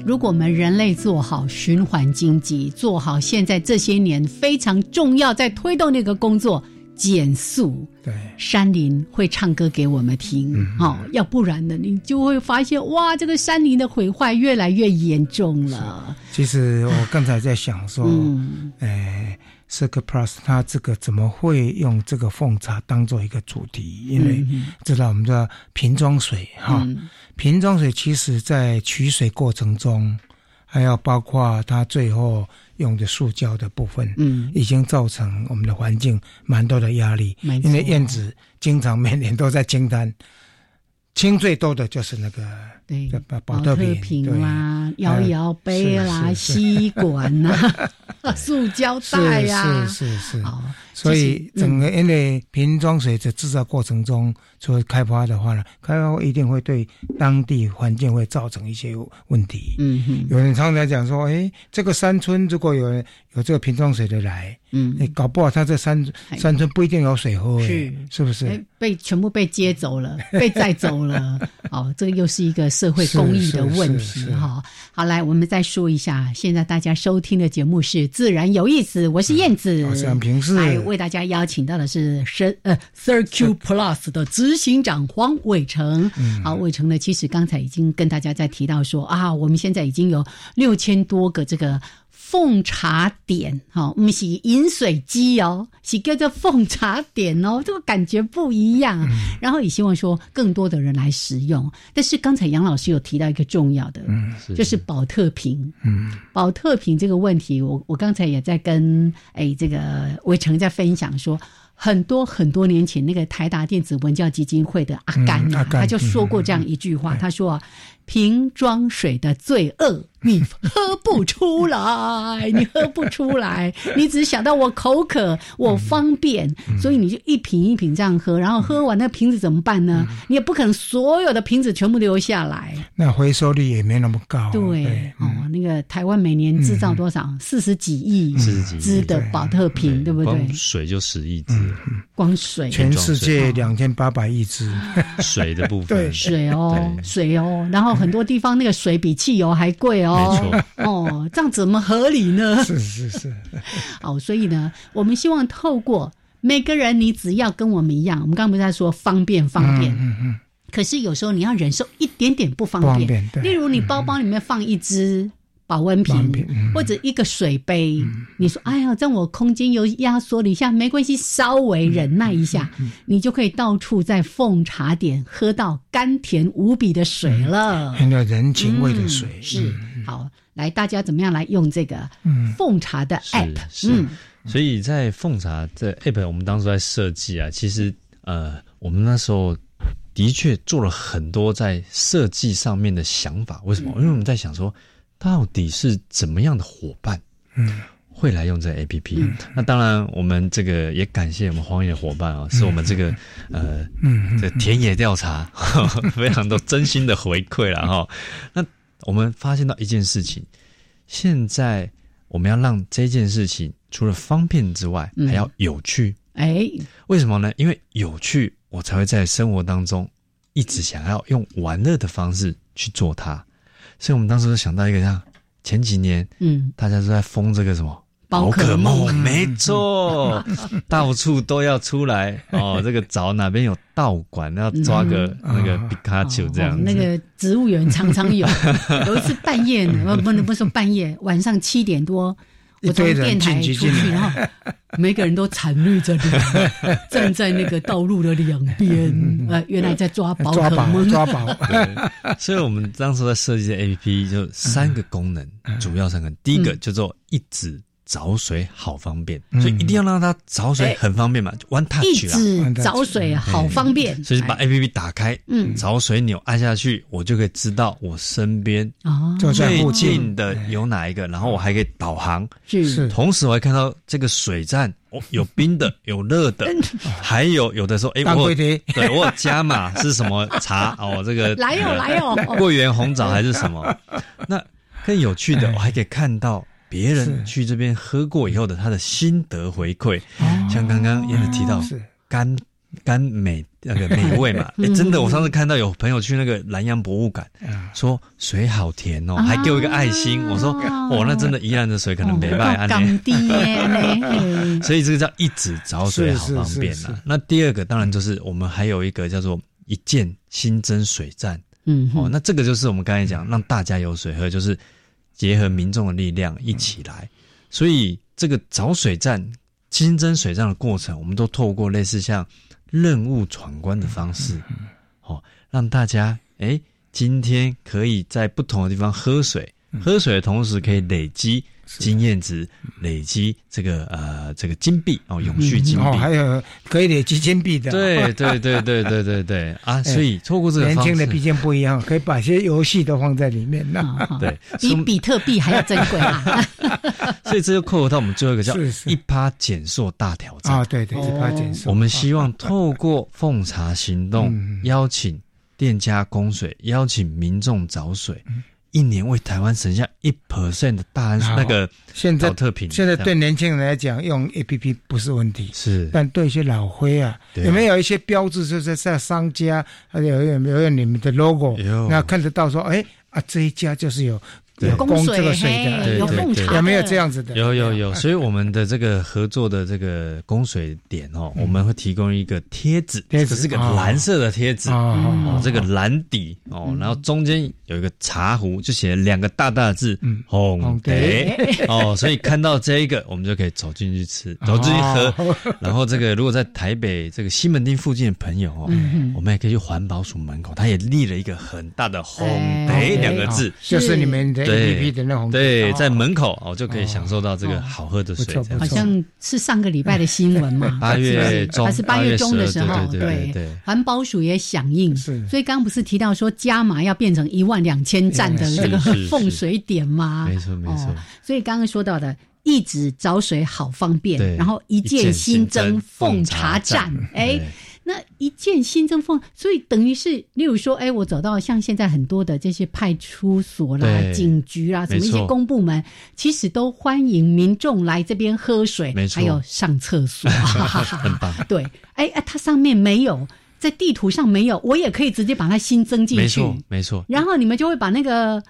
如果我们人类做好循环经济，做好现在这些年非常重要在推动那个工作，减速，对，山林会唱歌给我们听。哦，要不然呢，你就会发现，哇，这个山林的毁坏越来越严重了。其实我刚才在想说，嗯，哎。R Plus，它这个怎么会用这个奉茶当做一个主题？因为知道我们的瓶装水哈，瓶装水其实在取水过程中，还要包括它最后用的塑胶的部分，嗯，已经造成我们的环境蛮多的压力。因为燕子经常每年都在清单。清最多的就是那个对保特瓶啦、摇摇杯啦、吸管呐、塑胶袋呀，是是是。所以整个因为瓶装水的制造过程中，做开发的话呢，开发一定会对当地环境会造成一些问题。嗯哼，有人常常讲说，哎，这个山村如果有人有这个瓶装水的来，嗯，你搞不好他这山山村不一定有水喝，是。是不是？被全部被接走了，被载走了。哦，这个又是一个社会公益的问题哈。好，来我们再说一下，现在大家收听的节目是《自然有意思》，我是燕子，我是平视。为大家邀请到的是深呃 Circuit Plus 的执行长黄伟成。好，伟成呢，其实刚才已经跟大家在提到说啊，我们现在已经有六千多个这个。奉茶点，哈，不是饮水机哦，是叫做奉茶点哦，这个感觉不一样。然后也希望说更多的人来使用。但是刚才杨老师有提到一个重要的，嗯，就是保特瓶。嗯，保特瓶这个问题，我我刚才也在跟哎这个伟成在分享说，很多很多年前那个台达电子文教基金会的阿甘啊，他就说过这样一句话，他说。瓶装水的罪恶，你喝不出来，你喝不出来，你只想到我口渴，我方便，所以你就一瓶一瓶这样喝，然后喝完那瓶子怎么办呢？你也不可能所有的瓶子全部留下来，那回收率也没那么高。对，哦，那个台湾每年制造多少？四十几亿只的保特瓶，对。不对？水就十亿只，光水，全世界两千八百亿只 水的部分，对，水哦，水哦，然后。很多地方那个水比汽油还贵哦，哦，这样怎么合理呢？是 是是，哦，所以呢，我们希望透过每个人，你只要跟我们一样，我们刚刚不是在说方便方便，嗯嗯，可是有时候你要忍受一点点不方便，例如你包包里面放一支。保温瓶或者一个水杯，你说：“哎呀，在我空间又压缩了一下，没关系，稍微忍耐一下，你就可以到处在奉茶点喝到甘甜无比的水了。”很有人情味的水是好。来，大家怎么样来用这个奉茶的 app？嗯，所以在奉茶这 app，我们当初在设计啊，其实呃，我们那时候的确做了很多在设计上面的想法。为什么？因为我们在想说。到底是怎么样的伙伴，嗯，会来用这 A P P？那当然，我们这个也感谢我们荒野伙伴啊，是我们这个呃，这田野调查 非常多真心的回馈了哈。那我们发现到一件事情，现在我们要让这件事情除了方便之外，还要有趣。哎，为什么呢？因为有趣，我才会在生活当中一直想要用玩乐的方式去做它。所以我们当时就想到一个，像前几年，嗯，大家都在封这个什么？宝可梦，没错，到处都要出来。哦。这个找哪边有道馆，要抓个那个皮卡丘这样。那个植物园常常有，有一次半夜，不不能不说半夜，晚上七点多。我从电台出去，然后每个人都惨绿着脸，站在那个道路的两边。呃，原来在抓宝可梦，抓宝。所以，我们当时在设计的 A P P 就三个功能，主要三个。第一个叫做一指。找水好方便，所以一定要让它找水很方便嘛，One Touch 啦。一直找水好方便，所以把 A P P 打开，嗯，找水钮按下去，我就可以知道我身边最近的有哪一个，然后我还可以导航，是，同时我还看到这个水站哦，有冰的，有热的，还有有的时候，哎，我 对我加码是什么茶哦，这个 来哟来哟，桂圆红枣还是什么？那更有趣的，我还可以看到。别人去这边喝过以后的他的心得回馈，像刚刚燕子提到，甘甘美那个美味嘛。哎，真的，我上次看到有朋友去那个南洋博物馆，说水好甜哦，还给我一个爱心。我说，哦，那真的宜兰的水可能没卖安低 所以这个叫一直找水，好方便呐。那第二个当然就是我们还有一个叫做一键新增水站。嗯，哦，那这个就是我们刚才讲，让大家有水喝，就是结合民众的力量一起来。所以这个找水站。新增水站的过程，我们都透过类似像任务闯关的方式，哦，让大家哎，今天可以在不同的地方喝水，喝水的同时可以累积。经验值累积这个呃这个金币哦，永续金币哦，还有可以累积金币的，对对对对对对对 啊！所以透过这个年轻的毕竟不一样，可以把一些游戏都放在里面那 对，比比特币还要珍贵啊！所以这就扣合到我们最后一个叫一趴减塑大挑战啊！对对，一趴减塑。我们希望透过奉茶行动，邀请店家供水，邀请民众找水。一年为台湾省下一 percent 的大安那个现在特品，现在对年轻人来讲用 A P P 不是问题，是，但对一些老灰啊，有没有一些标志，就是在商家，还有有没有你们的 logo，那看得到说，哎啊这一家就是有。有供这个水的，有奉茶，有没有这样子的？有有有，所以我们的这个合作的这个供水点哦，我们会提供一个贴纸，贴纸是个蓝色的贴纸哦，这个蓝底哦，然后中间有一个茶壶，就写了两个大大的字“红茶” 哦，所以看到这一个，我们就可以走进去吃，走进去喝。然后这个如果在台北这个西门町附近的朋友哦，我们也可以去环保署门口，他也立了一个很大的“红茶”两个字，就是你们的。对的那种，对，在门口哦就可以享受到这个好喝的水，好像是上个礼拜的新闻嘛，八月中还是八月中的时候，对对，环保署也响应，所以刚刚不是提到说加码要变成一万两千站的这个奉水点吗？没错没错，所以刚刚说到的一直找水好方便，然后一键新增奉茶站，哎。那一件新增风，所以等于是，例如说，哎，我走到像现在很多的这些派出所啦、警局啦，什么一些公部门，其实都欢迎民众来这边喝水，还有上厕所，很棒。对，哎哎，它上面没有在地图上没有，我也可以直接把它新增进去，没错，没错。然后你们就会把那个。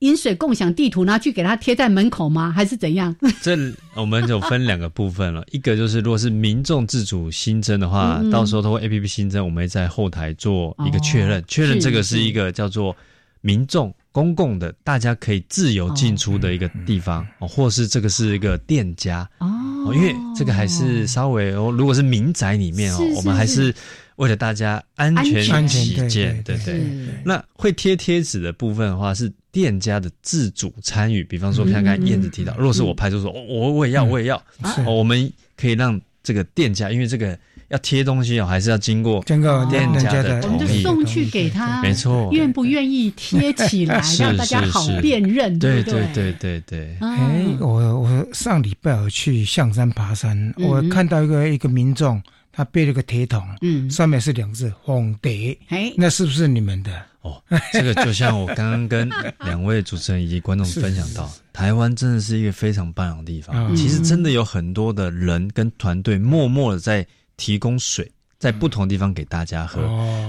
饮水共享地图拿去给他贴在门口吗？还是怎样？这我们就分两个部分了。一个就是，如果是民众自主新增的话，到时候通过 A P P 新增，我们会在后台做一个确认，确认这个是一个叫做民众公共的，大家可以自由进出的一个地方哦，或是这个是一个店家哦，因为这个还是稍微哦，如果是民宅里面哦，我们还是。为了大家安全起见，对对。那会贴贴纸的部分的话，是店家的自主参与。比方说，刚刚燕子提到，如果是我派出所，我我也要，我也要，我们可以让这个店家，因为这个要贴东西哦，还是要经过经过店家的同意，我们就送去给他，没错。愿不愿意贴起来，让大家好辨认？对对对对对。哎，我我上礼拜我去象山爬山，我看到一个一个民众。他背了个铁桶，嗯，上面是两个字“红蝶”，哎，那是不是你们的？哦，这个就像我刚刚跟两位主持人以及观众分享到，台湾真的是一个非常棒的地方。其实真的有很多的人跟团队默默的在提供水，在不同地方给大家喝。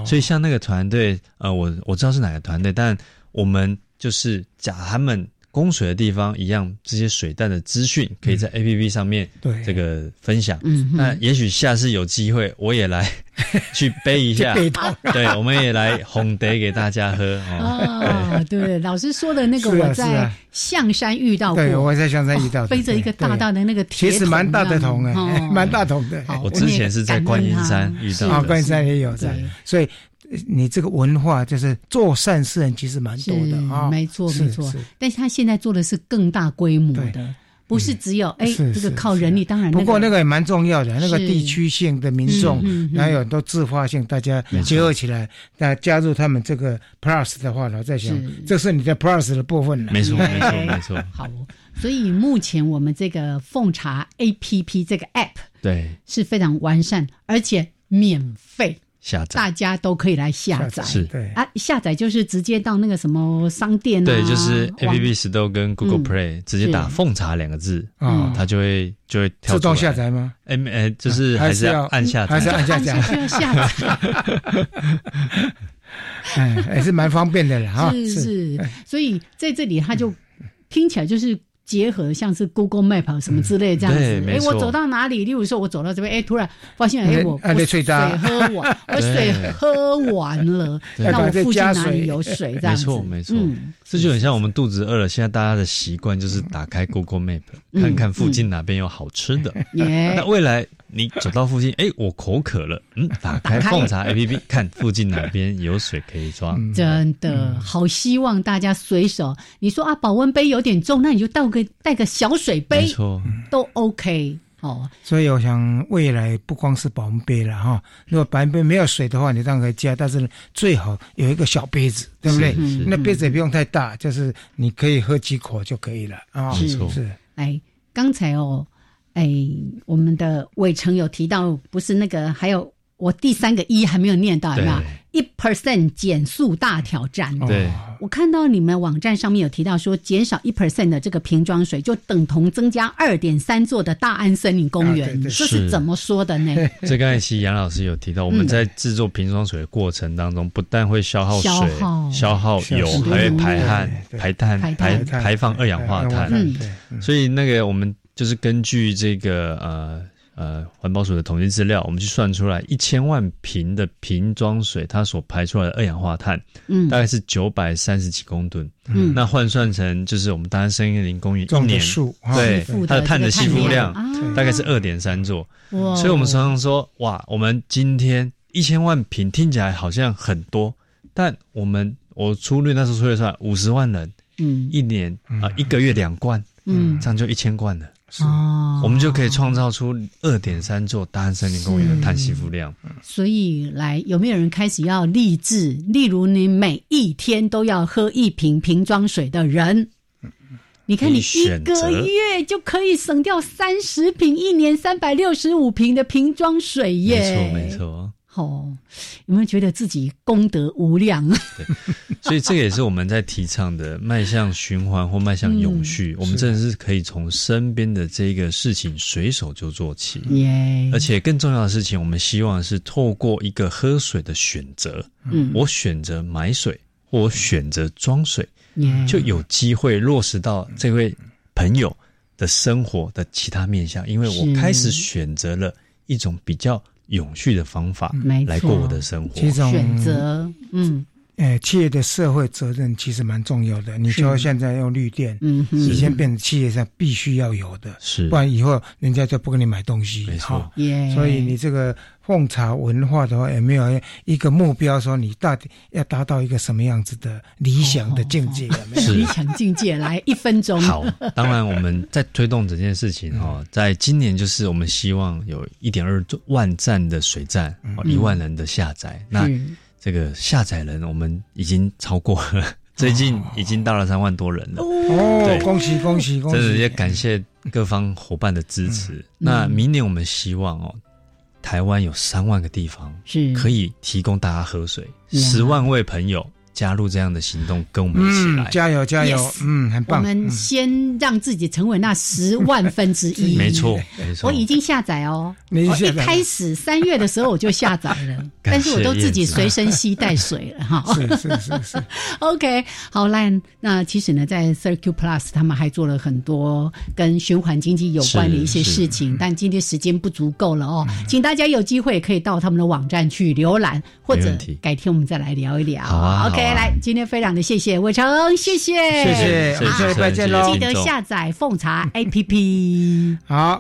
所以像那个团队，呃，我我知道是哪个团队，但我们就是假他们。供水的地方一样，这些水弹的资讯可以在 A P P 上面这个分享。嗯那也许下次有机会，我也来去背一下，对，我们也来哄得给大家喝。哦，对，老师说的那个，我在象山遇到过，我在象山遇到，背着一个大大的那个铁其实蛮大的桶哎，蛮大桶的。我之前是在观音山遇到，啊，观音山也有在，所以。你这个文化就是做善事人其实蛮多的啊，没错没错。但是他现在做的是更大规模的，不是只有哎这个靠人力。当然，不过那个也蛮重要的，那个地区性的民众，还有很多自发性，大家结合起来，那加入他们这个 Plus 的话呢，在想这是你的 Plus 的部分了。没错没错 没错。好，所以目前我们这个奉茶 APP 这个 App 对是非常完善，而且免费。下载，大家都可以来下载。是，对。啊，下载就是直接到那个什么商店啊，对，就是 A P P Store 跟 Google Play 直接打“奉茶”两个字啊，它就会就会跳自动下载吗？哎哎，就是还是要按下，还是按下载，要下载。哎，还是蛮方便的了哈。是是，所以在这里，他就听起来就是结合像是 Google Map 什么之类这样子。哎，我走到哪里？例如说，我走到这边，哎，突然发现，哎，我我水喝完，我水喝完了，那我附近哪里有水？这样子，没错没错。这就很像我们肚子饿了，现在大家的习惯就是打开 Google Map 看看附近哪边有好吃的。那未来。你走到附近，哎，我口渴了，嗯，打开奉茶 A P P，看附近哪边有水可以装。真的好希望大家随手，你说啊，保温杯有点重，那你就倒个带个小水杯，没错，都 OK 哦。所以我想未来不光是保温杯了哈，如果保温杯没有水的话，你当然可以加，但是最好有一个小杯子，对不对？那杯子也不用太大，就是你可以喝几口就可以了啊。没错，是。哎，刚才哦。哎，我们的伟成有提到，不是那个，还有我第三个一还没有念到，有没有？一 percent 减速大挑战。对，我看到你们网站上面有提到说，减少一 percent 的这个瓶装水，就等同增加二点三座的大安森林公园。这是怎么说的呢？这刚才其实杨老师有提到，我们在制作瓶装水的过程当中，不但会消耗水、消耗油，还会排汗、排碳、排排放二氧化碳。嗯所以那个我们。就是根据这个呃呃环保署的统计资料，我们去算出来一千万瓶的瓶装水，它所排出来的二氧化碳，嗯，大概是九百三十几公吨，嗯，那换算成就是我们大安森林公园一年对它的碳的吸附量大概是二点三座，所以我们常常说哇，我们今天一千万瓶听起来好像很多，但我们我粗略那时候粗略算五十万人，嗯，一年啊一个月两罐，嗯，这样就一千罐了。哦，我们就可以创造出二点三座大安森林公园的碳吸附量。所以，来有没有人开始要立志？例如，你每一天都要喝一瓶瓶装水的人，你看，你一个月就可以省掉三十瓶，一年三百六十五瓶的瓶装水耶！没错，没错。哦，有没有觉得自己功德无量？对，所以这个也是我们在提倡的，迈向循环或迈向永续。我们真的是可以从身边的这个事情随手就做起。耶！而且更重要的事情，我们希望是透过一个喝水的选择，嗯，我选择买水，或我选择装水，就有机会落实到这位朋友的生活的其他面向，因为我开始选择了一种比较。永续的方法来过我的生活，选择，嗯，诶，企业的社会责任其实蛮重要的。你说现在用绿电，嗯，以前变成企业上必须要有的，是，不然以后人家就不给你买东西，没错。所以你这个奉茶文化的话，也没有一个目标，说你到底要达到一个什么样子的理想的境界？是理想境界，来一分钟。好，当然我们在推动这件事情哈，在今年就是我们希望有一点二万站的水站，一万人的下载。那这个下载人我们已经超过了，最近已经到了三万多人了。哦，恭喜恭喜恭喜！真的也感谢各方伙伴的支持。那明年我们希望哦。台湾有三万个地方是可以提供大家喝水，十万位朋友。加入这样的行动，跟我们一起来，加油加油！嗯，很棒。我们先让自己成为那十万分之一。没错，没错。我已经下载哦，我一开始三月的时候我就下载了，但是我都自己随身携带水了哈。是是是是。OK，好啦，那其实呢，在 Circuit Plus 他们还做了很多跟循环经济有关的一些事情，但今天时间不足够了哦，请大家有机会可以到他们的网站去浏览，或者改天我们再来聊一聊。好啊，OK。来，今天非常的谢谢伟成，谢谢，谢谢，下礼拜见喽！记得下载奉茶 APP，好。